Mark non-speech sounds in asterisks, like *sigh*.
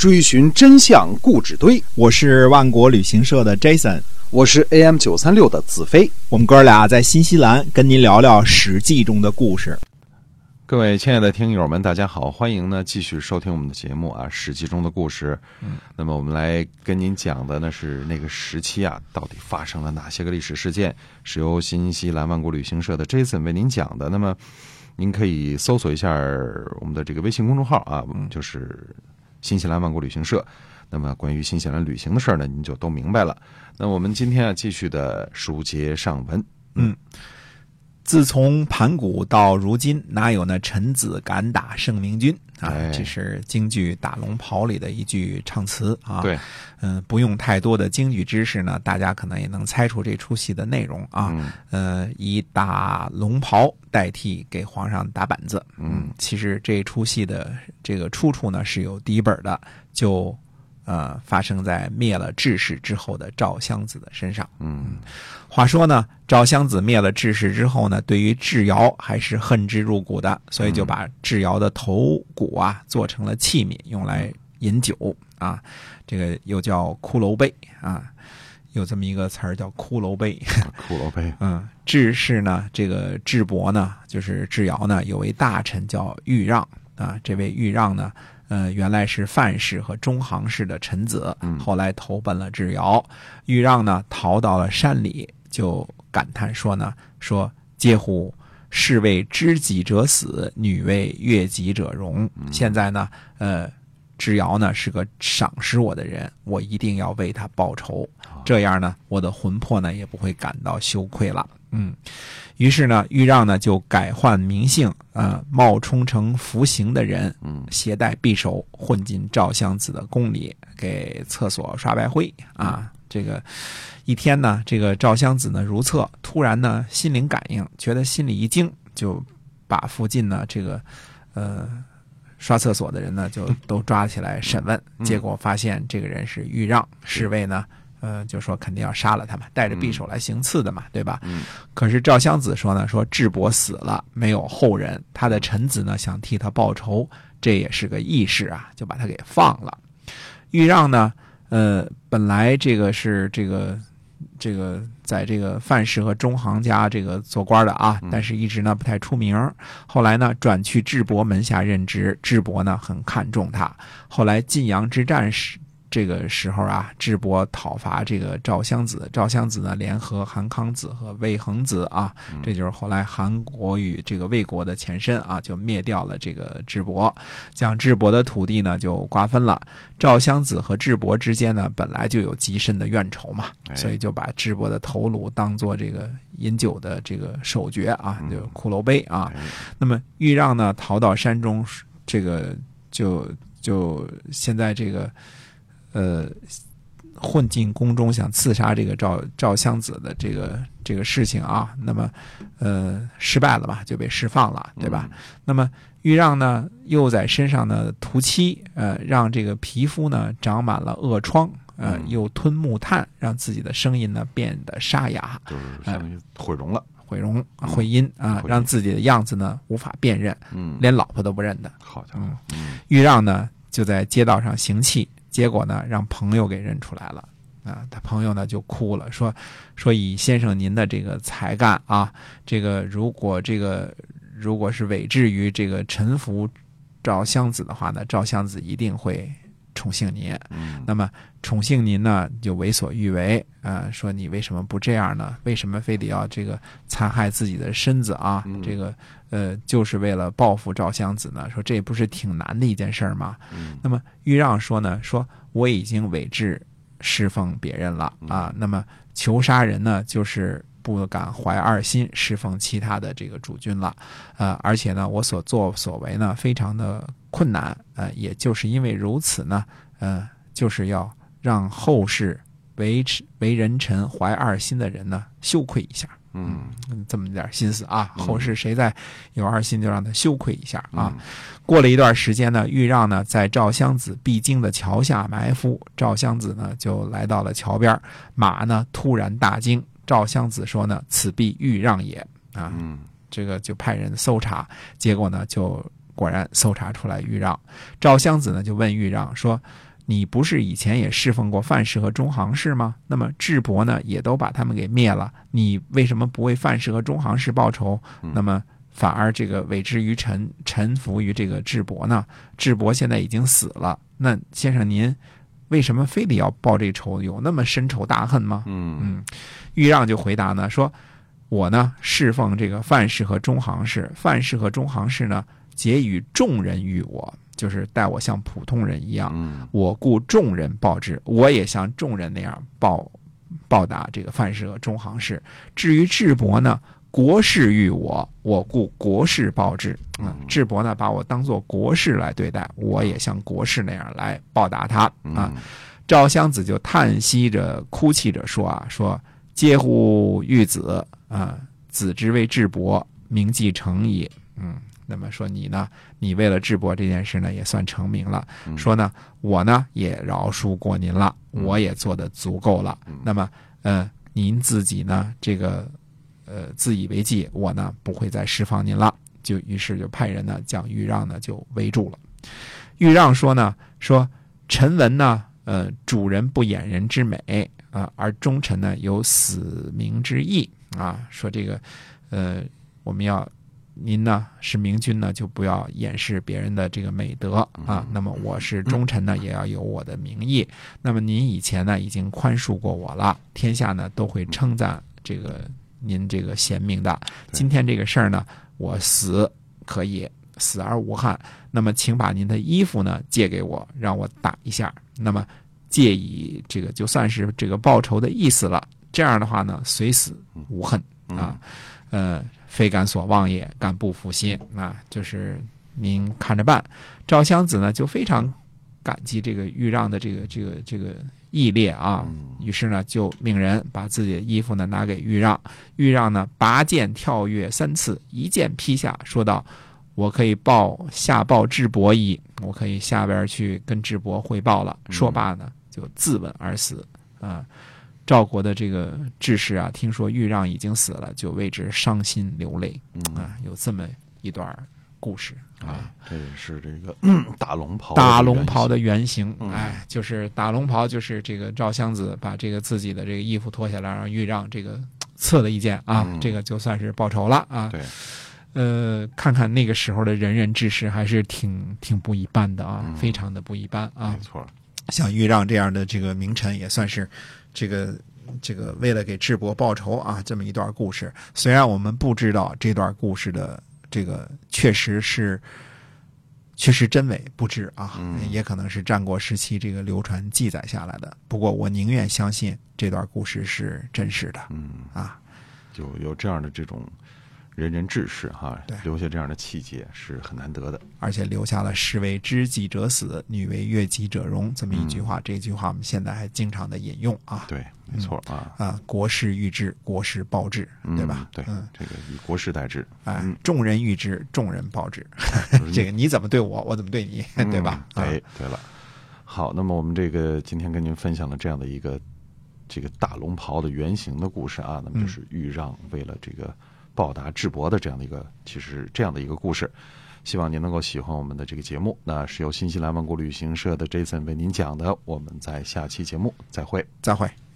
追寻真相故纸堆。我是万国旅行社的 Jason，我是 AM 九三六的子飞。我们哥俩在新西兰跟您聊聊《史记》中的故事。各位亲爱的听友们，大家好，欢迎呢继续收听我们的节目啊，《史记》中的故事。嗯，那么我们来跟您讲的呢是那个时期啊，到底发生了哪些个历史事件？是由新西兰万国旅行社的 Jason 为您讲的。那么您可以搜索一下我们的这个微信公众号啊，就是新西兰万国旅行社。那么关于新西兰旅行的事儿呢，您就都明白了。那我们今天啊，继续的书接上文。嗯。自从盘古到如今，哪有那臣子敢打圣明君啊？这是京剧《打龙袍》里的一句唱词啊。对，嗯，不用太多的京剧知识呢，大家可能也能猜出这出戏的内容啊。呃，以打龙袍代替给皇上打板子。嗯，其实这出戏的这个出处呢是有第一本的，就。呃，发生在灭了智氏之后的赵襄子的身上。嗯，话说呢，赵襄子灭了智氏之后呢，对于智瑶还是恨之入骨的，所以就把智瑶的头骨啊做成了器皿，用来饮酒啊。这个又叫骷髅杯啊，有这么一个词儿叫骷髅杯。骷髅杯。*laughs* 嗯，智氏呢，这个智伯呢，就是智瑶呢，有位大臣叫豫让啊，这位豫让呢。呃，原来是范氏和中行氏的臣子，后来投奔了智瑶。豫让呢，逃到了山里，就感叹说呢：“说嗟乎，士为知己者死，女为悦己者容。现在呢，呃，智瑶呢是个赏识我的人，我一定要为他报仇，这样呢，我的魂魄呢也不会感到羞愧了。”嗯。于是呢，豫让呢就改换名姓，呃，冒充成服刑的人，嗯，携带匕首混进赵襄子的宫里，给厕所刷白灰啊。这个一天呢，这个赵襄子呢如厕，突然呢心灵感应，觉得心里一惊，就把附近呢这个呃刷厕所的人呢就都抓起来审问，结果发现这个人是豫让，侍卫呢。呃，就说肯定要杀了他嘛，带着匕首来行刺的嘛，对吧？嗯。可是赵襄子说呢，说智伯死了，没有后人，他的臣子呢想替他报仇，这也是个义士啊，就把他给放了。豫让呢，呃，本来这个是这个这个在这个范氏和中行家这个做官的啊，但是一直呢不太出名。后来呢转去智伯门下任职，智伯呢很看重他。后来晋阳之战时。这个时候啊，智伯讨伐这个赵襄子，赵襄子呢联合韩康子和魏恒子啊，这就是后来韩国与这个魏国的前身啊，就灭掉了这个智伯，将智伯的土地呢就瓜分了。赵襄子和智伯之间呢本来就有极深的怨仇嘛，所以就把智伯的头颅当做这个饮酒的这个首爵啊，就骷髅杯啊。那么豫让呢逃到山中，这个就就现在这个。呃，混进宫中想刺杀这个赵赵襄子的这个这个事情啊，那么呃失败了吧，就被释放了，对吧？那么豫让呢，又在身上呢涂漆，呃，让这个皮肤呢长满了恶疮，呃，又吞木炭，让自己的声音呢变得沙哑，就是相当于毁容了，毁容毁音啊，让自己的样子呢无法辨认，嗯，连老婆都不认得。好家伙，豫让呢就在街道上行乞。结果呢，让朋友给认出来了，啊，他朋友呢就哭了，说，说以先生您的这个才干啊，这个如果这个如果是委至于这个臣服赵襄子的话呢，赵襄子一定会宠幸您。嗯，那么宠幸您呢，就为所欲为，啊，说你为什么不这样呢？为什么非得要这个残害自己的身子啊？这个。呃，就是为了报复赵襄子呢，说这不是挺难的一件事儿吗？那么豫让说呢，说我已经委制侍奉别人了啊，那么求杀人呢，就是不敢怀二心侍奉其他的这个主君了，呃，而且呢，我所作所为呢，非常的困难，呃，也就是因为如此呢，呃，就是要让后世为为人臣怀二心的人呢，羞愧一下。嗯，这么点心思啊！后世谁再有二心，就让他羞愧一下啊！过了一段时间呢，豫让呢在赵襄子必经的桥下埋伏，赵襄子呢就来到了桥边，马呢突然大惊，赵襄子说呢：“此必豫让也。”啊，这个就派人搜查，结果呢就果然搜查出来豫让。赵襄子呢就问豫让说：“你不是以前也侍奉过范氏和中行氏吗？那么智伯呢，也都把他们给灭了，你为什么不为范氏和中行氏报仇？那么反而这个委之于臣，臣服于这个智伯呢？智伯现在已经死了，那先生您为什么非得要报这仇？有那么深仇大恨吗？嗯嗯，豫让就回答呢说，我呢侍奉这个范氏和中行氏，范氏和中行氏呢结与众人于我，就是待我像普通人一样，嗯我故众人报之，我也像众人那样报报答这个范氏和中行氏。至于智伯呢，国事欲我，我故国事报之。嗯，智伯呢把我当做国事来对待，我也像国事那样来报答他啊。嗯赵襄子就叹息着、哭泣着说啊，说嗟乎玉子啊，子之为智伯，名既成矣。嗯，那么说你呢，你为了智伯这件事呢，也算成名了。嗯说呢，我呢也饶恕过您了，我也做的足够了。嗯那么，呃，您自己呢，这个呃自以为记，我呢不会再释放您了。就于是就派人呢将豫让呢就围住了。豫让说呢，说臣闻呢，呃，主人不掩人之美啊、而忠臣呢有死明之意啊。说这个，呃，我们要您呢是明君呢，就不要掩饰别人的这个美德啊。那么我是忠臣呢，也要有我的名义。那么您以前呢已经宽恕过我了，天下呢都会称赞这个您这个贤明的。今天这个事儿呢，我死可以死而无憾。那么，请把您的衣服呢借给我，让我打一下。那么，借以这个就算是这个报仇的意思了。这样的话呢，虽死无恨啊，呃，非敢所望也，敢不服心啊，就是您看着办。赵襄子呢就非常感激这个豫让的这个这个这个义烈啊，于是呢就命人把自己的衣服呢拿给豫让，豫让呢拔剑跳跃三次，一剑劈下，说道：“我可以报下报智伯矣，我可以下边去跟智伯汇报了。”说罢呢就自刎而死。啊。赵国的这个志士啊，听说豫让已经死了，就为之伤心流泪。啊，有这么一段故事啊。这也是这个嗯 *clears throat* 大龙袍打龙袍的原型，嗯哎，就是打龙袍，就是这个赵襄子把这个自己的这个衣服脱下来，让豫让这个刺了一剑啊，嗯这个就算是报仇了啊。对，呃，看看那个时候的仁人志士，还是挺挺不一般的啊，嗯非常的不一般啊没。错，像豫让这样的这个名臣，也算是这个这个为了给智伯报仇啊，这么一段故事。虽然我们不知道这段故事的这个确实是确实真伪不知啊，嗯也可能是战国时期这个流传记载下来的。不过我宁愿相信这段故事是真实的嗯，啊。就有这样的这种仁人志士哈对，留下这样的气节是很难得的。而且留下了“士为知己者死，女为悦己者容”这么一句话。嗯这句话我们现在还经常的引用啊。对，没错啊，啊，国事欲治，国事报之，对吧嗯？对嗯，，这个以国事代之，哎嗯，众人欲之，众人报之。*laughs* 这个你怎么对我，我怎么对你，对吧？哎，对了，好，那么我们这个今天跟您分享了这样的一个这个大龙袍的原型的故事啊，那么就是豫让为了这个报答智博的这样的一个，其实这样的一个故事。希望您能够喜欢我们的这个节目，那是由新西兰万国旅行社的 Jason 为您讲的。我们在下期节目再会。再会。